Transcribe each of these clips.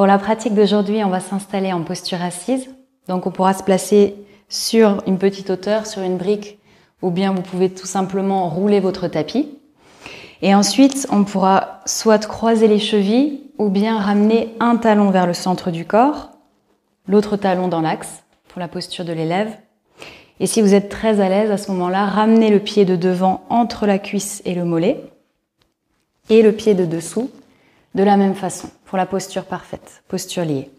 Pour la pratique d'aujourd'hui, on va s'installer en posture assise. Donc on pourra se placer sur une petite hauteur, sur une brique, ou bien vous pouvez tout simplement rouler votre tapis. Et ensuite, on pourra soit croiser les chevilles, ou bien ramener un talon vers le centre du corps, l'autre talon dans l'axe, pour la posture de l'élève. Et si vous êtes très à l'aise à ce moment-là, ramenez le pied de devant entre la cuisse et le mollet, et le pied de dessous de la même façon, pour la posture parfaite, posture liée.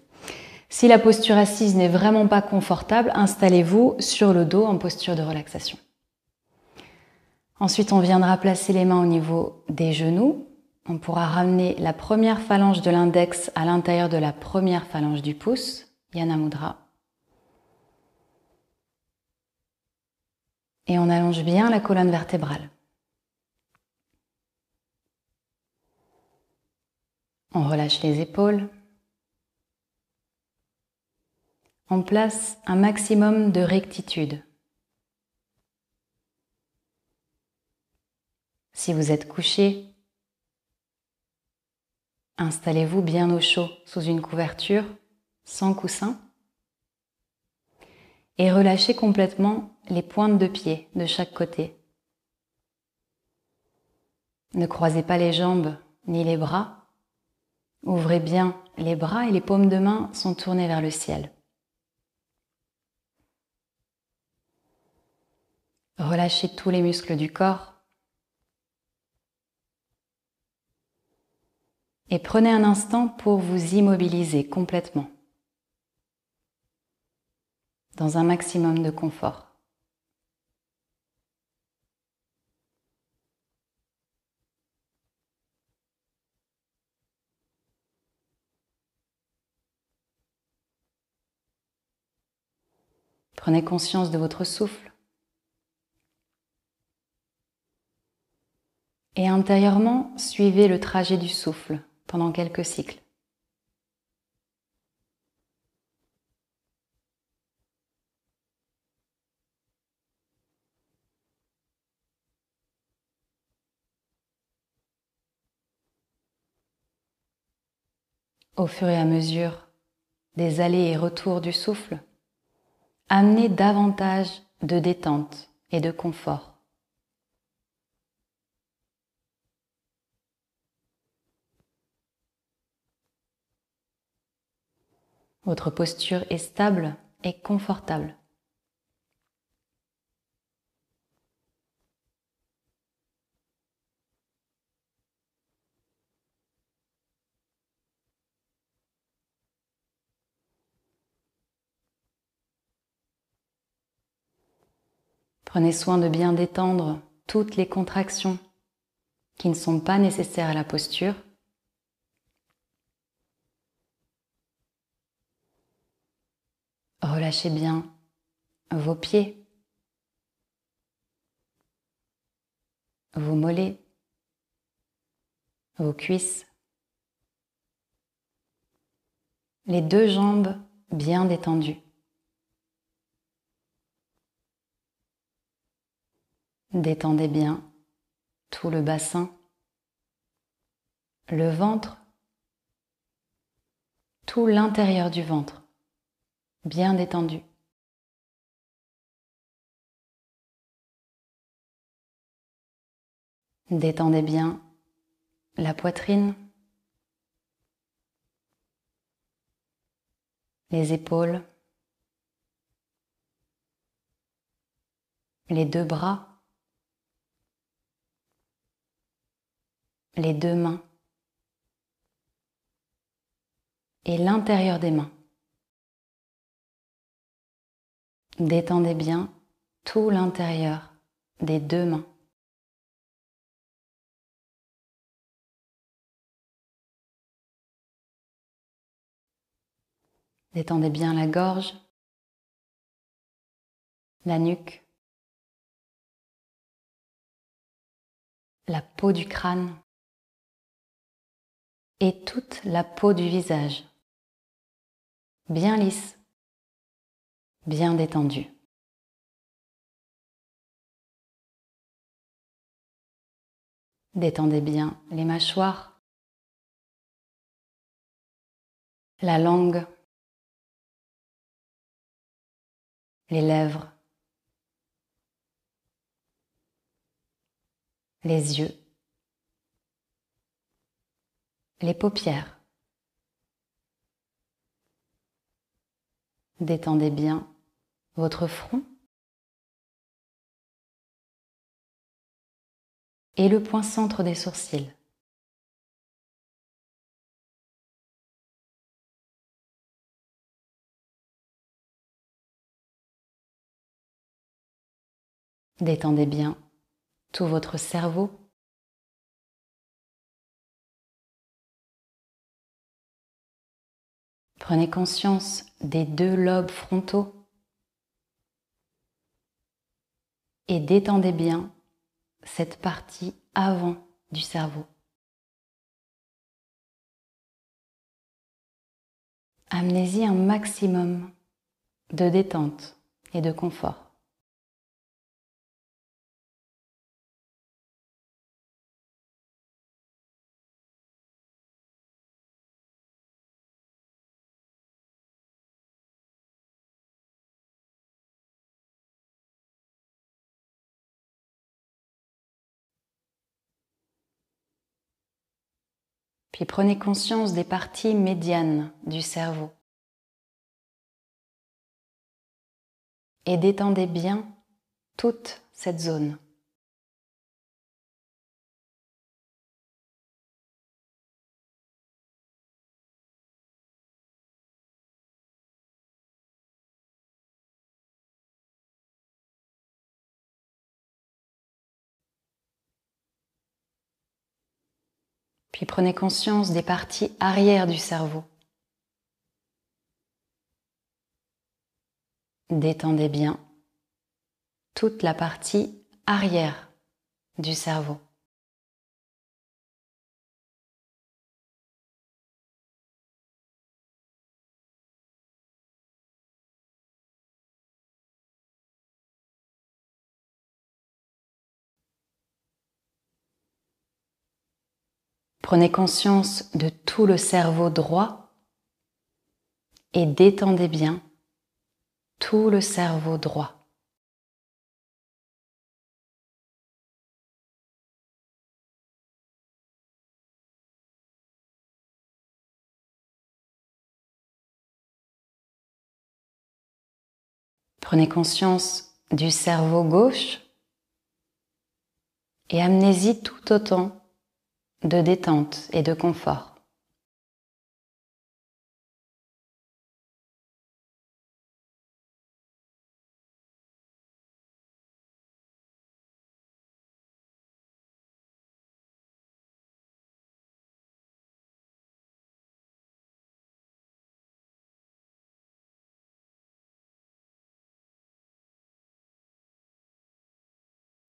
Si la posture assise n'est vraiment pas confortable, installez-vous sur le dos en posture de relaxation. Ensuite, on viendra placer les mains au niveau des genoux. On pourra ramener la première phalange de l'index à l'intérieur de la première phalange du pouce, Yana Mudra. Et on allonge bien la colonne vertébrale. On relâche les épaules. On place un maximum de rectitude. Si vous êtes couché, installez-vous bien au chaud sous une couverture sans coussin et relâchez complètement les pointes de pied de chaque côté. Ne croisez pas les jambes ni les bras. Ouvrez bien les bras et les paumes de main sont tournées vers le ciel. Relâchez tous les muscles du corps. Et prenez un instant pour vous immobiliser complètement dans un maximum de confort. Prenez conscience de votre souffle. Et intérieurement, suivez le trajet du souffle pendant quelques cycles. Au fur et à mesure des allées et retours du souffle, amener davantage de détente et de confort. Votre posture est stable et confortable. Prenez soin de bien détendre toutes les contractions qui ne sont pas nécessaires à la posture. Relâchez bien vos pieds, vos mollets, vos cuisses, les deux jambes bien détendues. Détendez bien tout le bassin, le ventre, tout l'intérieur du ventre, bien détendu. Détendez bien la poitrine, les épaules, les deux bras, les deux mains et l'intérieur des mains. Détendez bien tout l'intérieur des deux mains. Détendez bien la gorge, la nuque, la peau du crâne et toute la peau du visage, bien lisse, bien détendue. Détendez bien les mâchoires, la langue, les lèvres, les yeux, les paupières. Détendez bien votre front et le point centre des sourcils. Détendez bien tout votre cerveau. Prenez conscience des deux lobes frontaux et détendez bien cette partie avant du cerveau. Amenez-y un maximum de détente et de confort. Puis prenez conscience des parties médianes du cerveau. Et détendez bien toute cette zone. Puis prenez conscience des parties arrière du cerveau. Détendez bien toute la partie arrière du cerveau. Prenez conscience de tout le cerveau droit et détendez bien tout le cerveau droit. Prenez conscience du cerveau gauche et amenez-y tout autant de détente et de confort.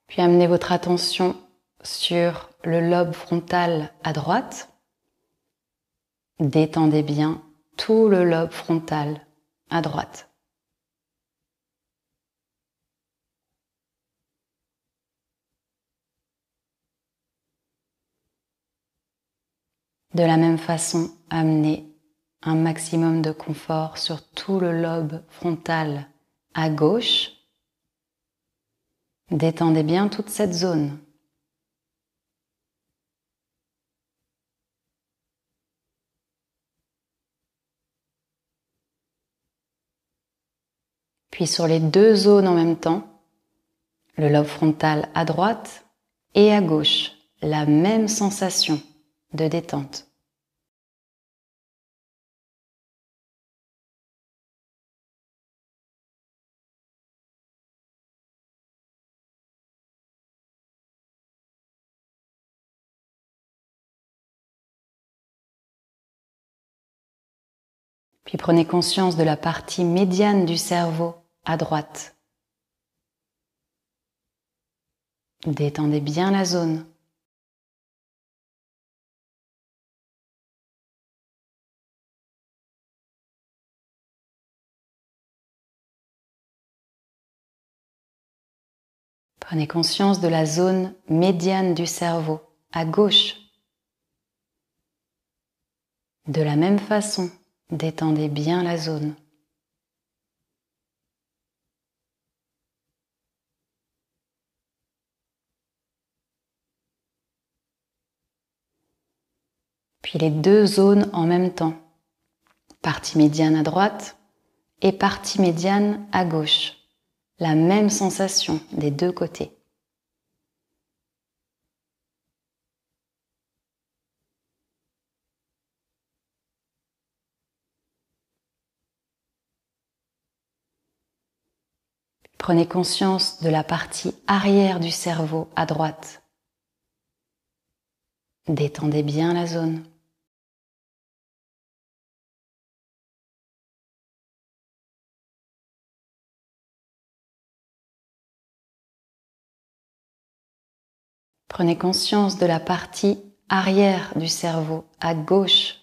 Puis amenez votre attention sur le lobe frontal à droite. Détendez bien tout le lobe frontal à droite. De la même façon, amenez un maximum de confort sur tout le lobe frontal à gauche. Détendez bien toute cette zone. Puis sur les deux zones en même temps, le lobe frontal à droite et à gauche, la même sensation de détente. Puis prenez conscience de la partie médiane du cerveau à droite. Détendez bien la zone. Prenez conscience de la zone médiane du cerveau, à gauche. De la même façon, détendez bien la zone. Les deux zones en même temps. Partie médiane à droite et partie médiane à gauche. La même sensation des deux côtés. Prenez conscience de la partie arrière du cerveau à droite. Détendez bien la zone. Prenez conscience de la partie arrière du cerveau à gauche.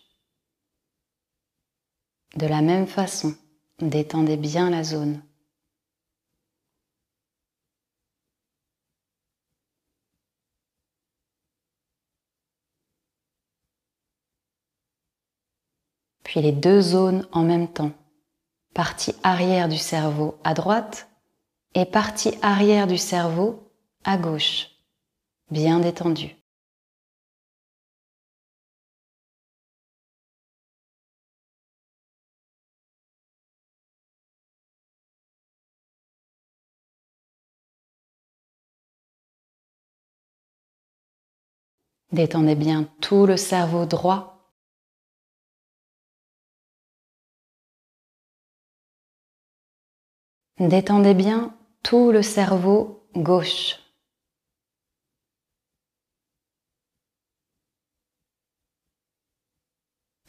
De la même façon, détendez bien la zone. puis les deux zones en même temps. Partie arrière du cerveau à droite et partie arrière du cerveau à gauche, bien détendu. Détendez bien tout le cerveau droit Détendez bien tout le cerveau gauche.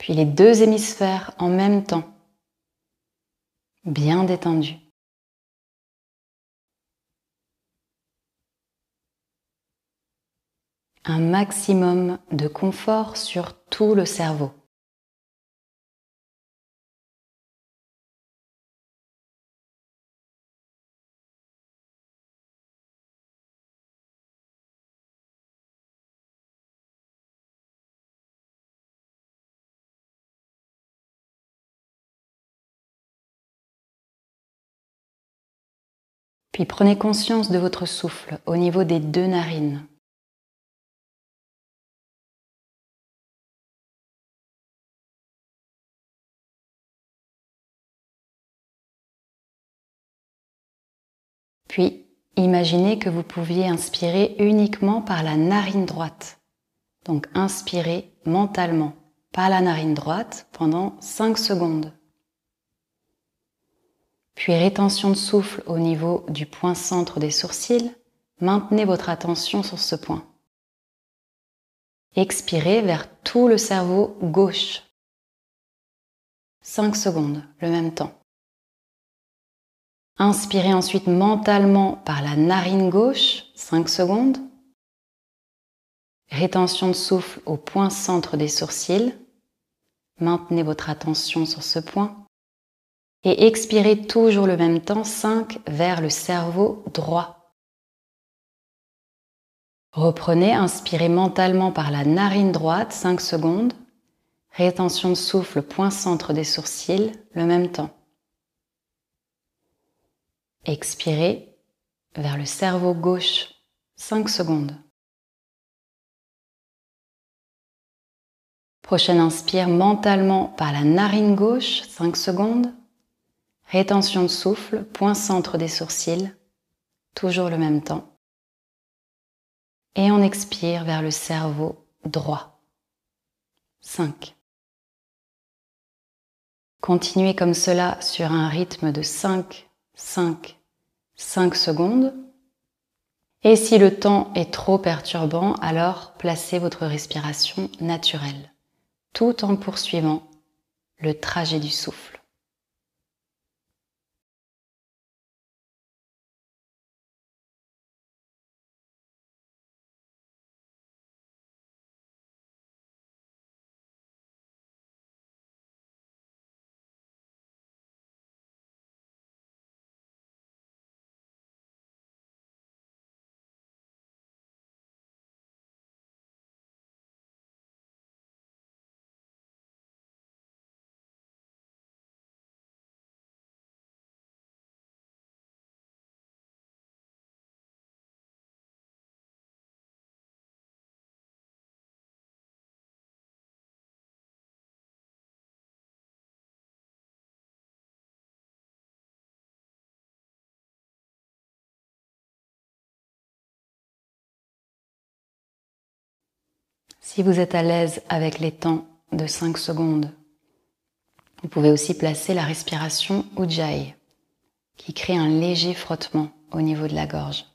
Puis les deux hémisphères en même temps, bien détendus. Un maximum de confort sur tout le cerveau. Puis prenez conscience de votre souffle au niveau des deux narines. Puis imaginez que vous pouviez inspirer uniquement par la narine droite. Donc inspirez mentalement par la narine droite pendant 5 secondes puis rétention de souffle au niveau du point centre des sourcils, maintenez votre attention sur ce point. Expirez vers tout le cerveau gauche. 5 secondes, le même temps. Inspirez ensuite mentalement par la narine gauche, 5 secondes. Rétention de souffle au point centre des sourcils. Maintenez votre attention sur ce point et expirez toujours le même temps 5 vers le cerveau droit. Reprenez, inspirez mentalement par la narine droite 5 secondes. Rétention de souffle, point centre des sourcils, le même temps. Expirez vers le cerveau gauche 5 secondes. Prochaine inspire mentalement par la narine gauche 5 secondes. Rétention de souffle, point centre des sourcils, toujours le même temps. Et on expire vers le cerveau droit. 5. Continuez comme cela sur un rythme de 5, 5, 5 secondes. Et si le temps est trop perturbant, alors placez votre respiration naturelle, tout en poursuivant le trajet du souffle. Si vous êtes à l'aise avec les temps de 5 secondes, vous pouvez aussi placer la respiration Ujjayi qui crée un léger frottement au niveau de la gorge.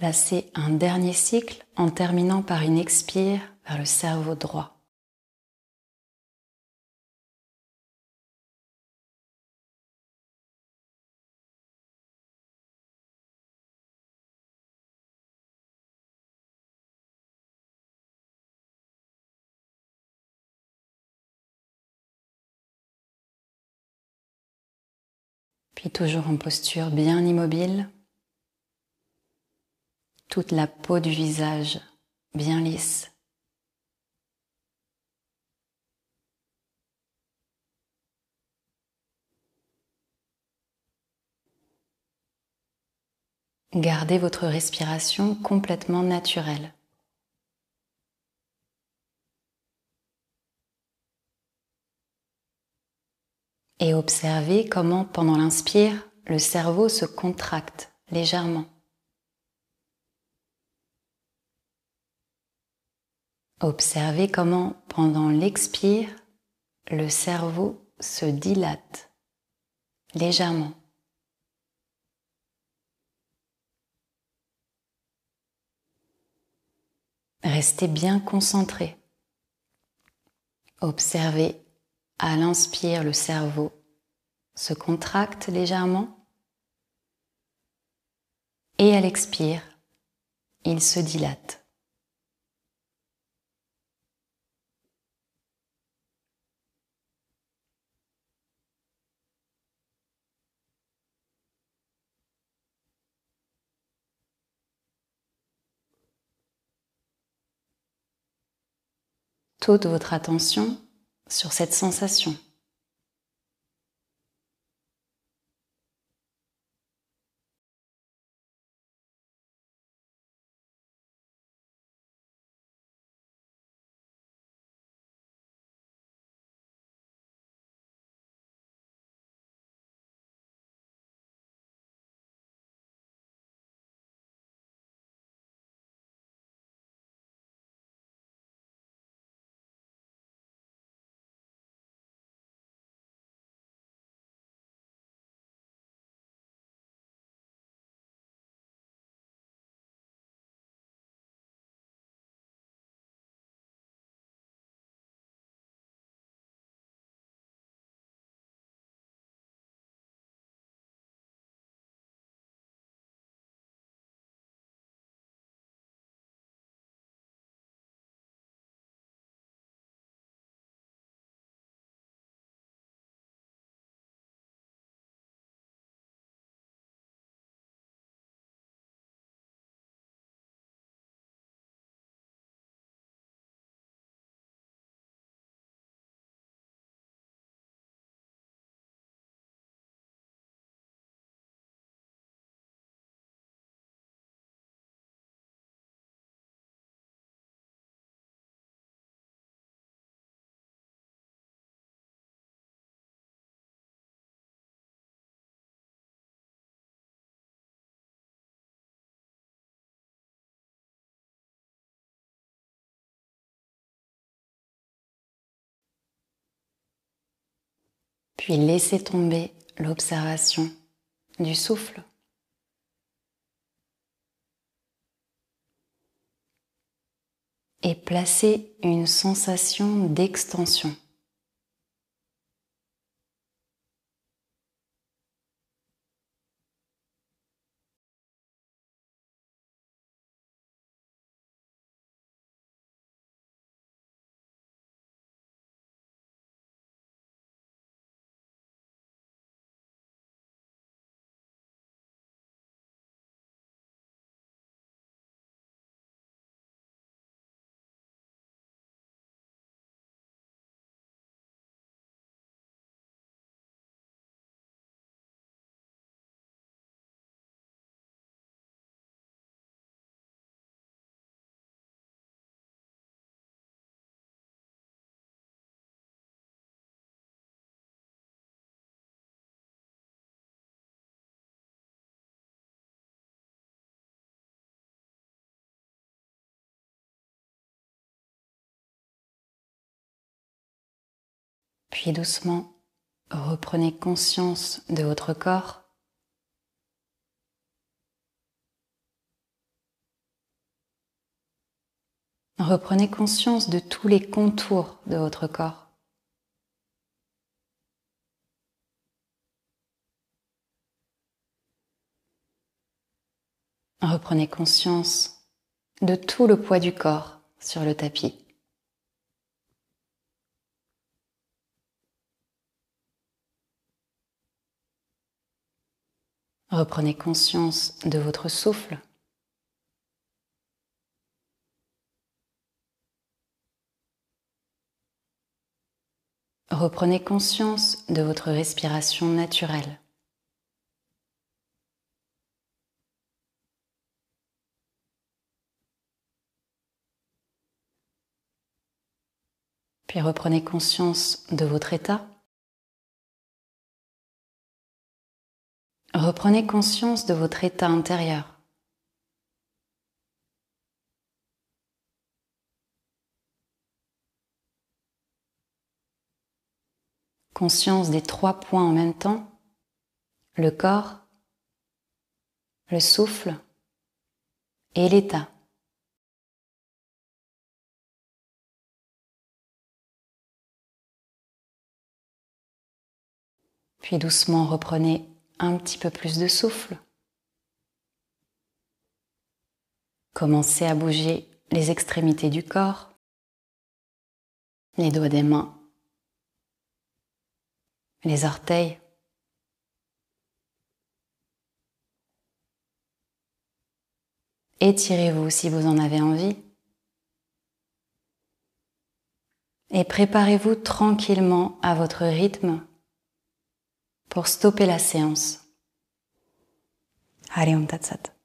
Placez un dernier cycle en terminant par une expire vers le cerveau droit. Puis toujours en posture bien immobile, toute la peau du visage bien lisse. Gardez votre respiration complètement naturelle. Et observez comment pendant l'inspire, le cerveau se contracte légèrement. Observez comment, pendant l'expire, le cerveau se dilate légèrement. Restez bien concentré. Observez à l'inspire le cerveau se contracte légèrement et à l'expire il se dilate. Toute votre attention sur cette sensation. Puis laissez tomber l'observation du souffle. Et placez une sensation d'extension. Puis doucement, reprenez conscience de votre corps. Reprenez conscience de tous les contours de votre corps. Reprenez conscience de tout le poids du corps sur le tapis. Reprenez conscience de votre souffle. Reprenez conscience de votre respiration naturelle. Puis reprenez conscience de votre état. Reprenez conscience de votre état intérieur. Conscience des trois points en même temps, le corps, le souffle et l'état. Puis doucement reprenez un petit peu plus de souffle. Commencez à bouger les extrémités du corps, les doigts des mains, les orteils. Étirez-vous si vous en avez envie. Et préparez-vous tranquillement à votre rythme pour stopper la séance. Harium Tatsat.